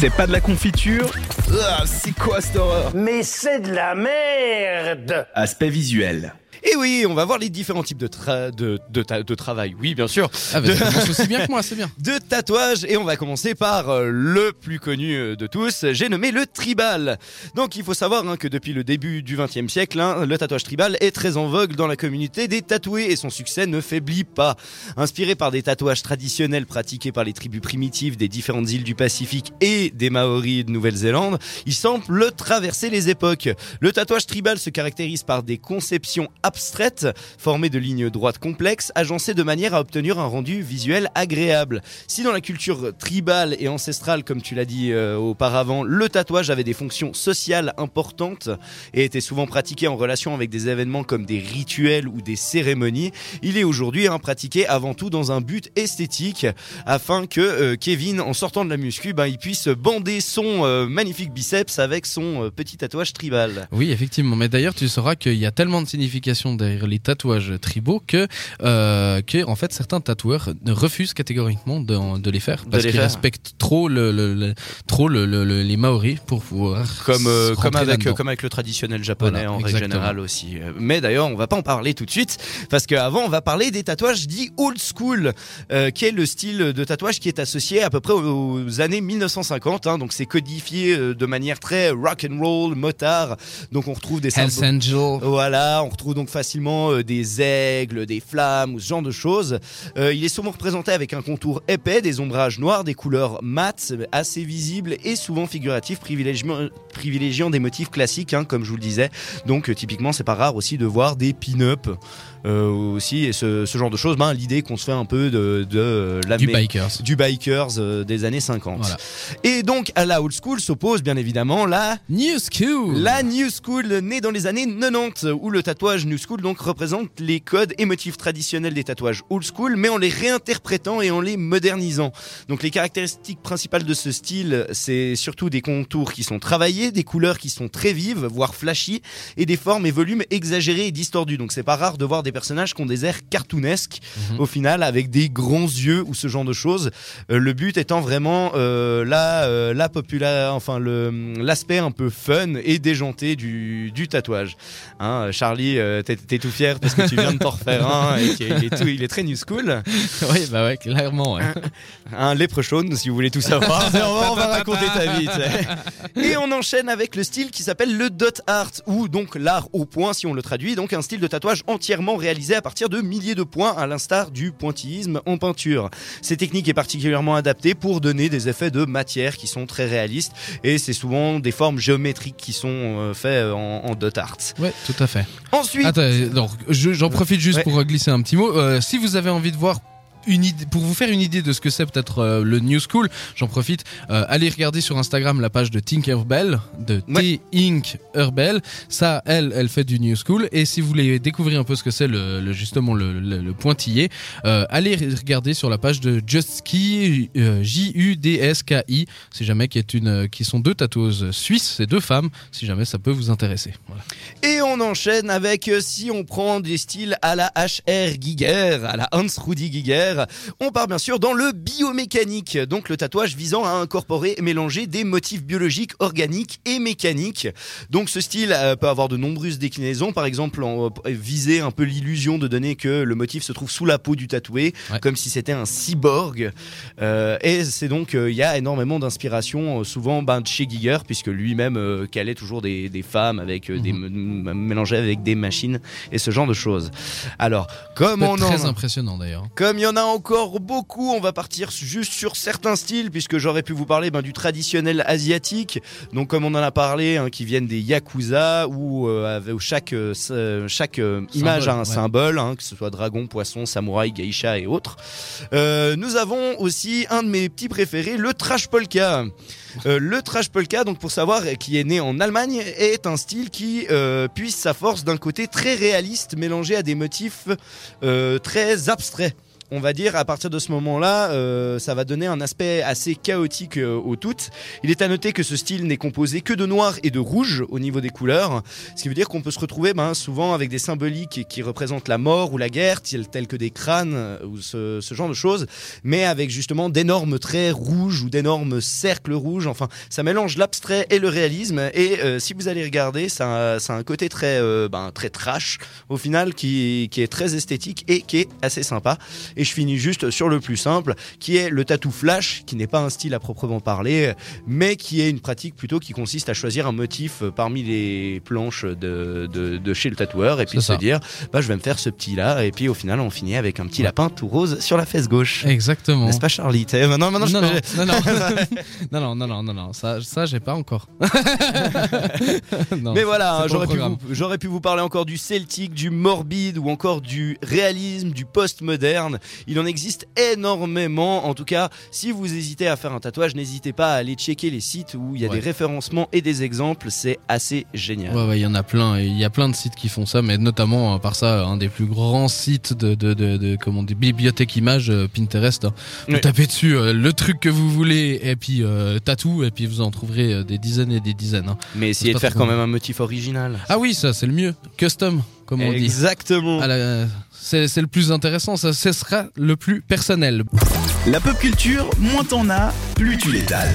C'est pas de la confiture. Ah, C'est quoi cette horreur? Mais c'est de la merde! Aspect visuel. Et oui, on va voir les différents types de, tra- de, de, ta- de travail. Oui, bien sûr. Ah, bah, De- aussi bien que moi, c'est bien. de tatouage et on va commencer par euh, le plus connu euh, de tous, j'ai nommé le tribal. Donc il faut savoir hein, que depuis le début du XXe siècle, hein, le tatouage tribal est très en vogue dans la communauté des tatoués et son succès ne faiblit pas. Inspiré par des tatouages traditionnels pratiqués par les tribus primitives des différentes îles du Pacifique et des Maoris de Nouvelle-Zélande, il semble traverser les époques. Le tatouage tribal se caractérise par des conceptions abstraites formées de lignes droites complexes, agencées de manière à obtenir un rendu visuel agréable. Si dans la culture tribale et ancestrale, comme tu l'as dit euh, auparavant, le tatouage avait des fonctions sociales importantes et était souvent pratiqué en relation avec des événements comme des rituels ou des cérémonies, il est aujourd'hui hein, pratiqué avant tout dans un but esthétique afin que euh, Kevin, en sortant de la muscu, ben, il puisse bander son euh, magnifique biceps avec son petit tatouage tribal. Oui, effectivement. Mais d'ailleurs, tu sauras qu'il y a tellement de derrière les tatouages tribaux que, euh, que en fait, certains tatoueurs refusent catégoriquement de, de les faire parce qu'ils respectent trop, le, le- le- trop le, le- le- les Maoris pour pouvoir Comme, euh, comme, avec, comme avec le traditionnel japonais Voilà, en règle générale aussi. Euh, Mais d'ailleurs, on va pas en parler tout de suite parce qu'avant, on va parler des tatouages dits old school, euh, qui est le style de tatouage qui est associé à peu près aux, années 1950. hein. donc c'est codifié de manière très rock and roll, motard. Donc on retrouve des Hells symboles- Angel. Voilà, on retrouve donc facilement euh, des aigles, des flammes ou ce genre de choses. Euh, il est souvent représenté avec un contour épais, des ombrages noirs, des couleurs mates, assez visibles et souvent figuratifs, privilégiant, des motifs classiques, hein, comme je vous le disais. Donc euh, typiquement, c'est pas rare aussi de voir des pin-up euh, aussi et ce, ce genre de choses. Ben, L'idée qu'on se fait un peu de, de euh, la Du bikers. du bikers euh, des années 50. Voilà. Et donc à la old school s'oppose bien évidemment la New School. la New School, née dans les années 90, où le tatouage New School donc représente les codes et motifs traditionnels des tatouages Old School, mais en les réinterprétant et en les modernisant. Donc les caractéristiques principales de ce style, c'est surtout des contours qui sont travaillés, des couleurs qui sont très vives, voire flashy, et des formes et volumes exagérés et distordus. Donc c'est pas rare de voir des personnages qui ont des airs cartoonesques, Mhm. au final, avec des grands yeux ou ce genre de choses. Euh, le but étant vraiment euh, la, euh, la popula- enfin le l'aspect un peu fun et déjanté du, du tatouage. Hein, Charlie, t'es t'es tout fier parce que tu viens de t'en refaire un et qu'il est, tout- il est très new school. oui, bah ouais, clairement. ouais. Un léprechaune, si vous voulez tout savoir. on, va, on va raconter ta vie. Et on enchaîne avec le style qui s'appelle le dot art, ou donc l'art au point, si on le traduit. Donc un style de tatouage entièrement réalisé à partir de milliers de points, à l'instar du pointillisme en peinture. Cette technique est particulièrement adaptée pour donner des effets de matière qui sont très réalistes, et c'est souvent des formes géométriques qui sont euh, faites en, en dot art. Ouais, tout à fait. Ensuite, Attends, donc je- j'en profite juste Ouais. pour glisser un petit mot. Euh, si vous avez envie de voir une idée, pour vous faire une idée de ce que c'est peut-être euh, le New School, j'en profite. euh, allez regarder sur Instagram la page de Tinkerbell, de Ouais. T-Ink Herbel. Ça, elle, elle fait du New School. Et si vous voulez découvrir un peu ce que c'est le, le- justement le, le- le pointillé, euh, allez regarder sur la page de Justski, J-U-D-S-K-I, si jamais qui est une, qui sont deux tatoueuses suisses, c'est deux femmes, si jamais ça peut vous intéresser. Voilà. Et on enchaîne avec, si on prend des styles à la HR Giger, à la Hans Rudi Giger, on part bien sûr dans le biomécanique, donc le tatouage visant à incorporer et mélanger des motifs biologiques, organiques et mécaniques. Donc ce style euh, peut avoir de nombreuses déclinaisons, par exemple en, viser un peu l'illusion de donner que le motif se trouve sous la peau du tatoué, Ouais. comme si c'était un cyborg. Euh, et c'est donc, euh, il y a énormément d'inspiration, euh, souvent ben, de chez Giger, puisque lui-même calait toujours des, des femmes avec des Mhm. mélangées avec des machines et ce genre de choses. Alors, comme on très en impressionnant d'ailleurs. comme il y en a encore beaucoup, on va partir juste sur certains styles, puisque j'aurais pu vous parler ben, du traditionnel asiatique. Donc comme on en a parlé, hein, qui viennent des yakuza, où, euh, où chaque, euh, euh, chaque euh, image a un ouais. symbole, hein, que ce soit dragon, poisson, samouraï, geisha et autres. Nous avons aussi un de mes petits préférés, le trash polka. Le trash polka, donc pour savoir qui est né en Allemagne, est un style qui puise sa force d'un côté très réaliste, mélangé à des motifs très abstraits. On va dire, à partir de ce moment-là, euh, ça va donner un aspect assez chaotique euh, au tout. Il est à noter que ce style n'est composé que de noir et de rouge au niveau des couleurs, ce qui veut dire qu'on peut se retrouver ben, souvent avec des symboliques qui représentent la mort ou la guerre, tels que des crânes euh, ou ce, genre de choses, mais avec justement d'énormes traits rouges ou d'énormes cercles rouges. Enfin, ça mélange l'abstrait et le réalisme. Et euh, si vous allez regarder, ça, a un côté très, ben, très trash au final qui, est très esthétique et qui est assez sympa. Et je finis juste sur le plus simple, qui est le tatou flash, qui n'est pas un style à proprement parler, mais qui est une pratique plutôt qui consiste à choisir un motif parmi les planches de, de, chez le tatoueur et puis se dire, bah, je vais me faire ce petit là, et puis au final, on finit avec un petit lapin tout rose sur la fesse gauche. Exactement. N'est-ce pas, Charlie? Non, non, non, non, non, non, ça, ça j'ai pas encore. mais voilà, j'aurais pu, vous, parler encore du Celtic, du morbide ou encore du réalisme, du post-moderne. Il en existe énormément. En tout cas, si vous hésitez à faire un tatouage, n'hésitez pas à aller checker les sites où il y a Ouais. des référencements et des exemples. C'est assez génial. Ouais, ouais, il y en a plein. Il y a plein de sites qui font ça, mais notamment, à part ça, un des plus grands sites de, de, de, de comment des bibliothèques images, euh, Pinterest. hein. Vous tapez dessus euh, le truc que vous voulez, et puis euh, tatou, et puis vous en trouverez euh, des dizaines et des dizaines. hein. Mais essayez de faire quand même un motif original. Ah oui, ça, c'est le mieux. Custom, comme on dit. Exactement. C'est le plus intéressant, ça, ce sera le plus personnel. La pop culture, moins t'en as, plus tu l'étales.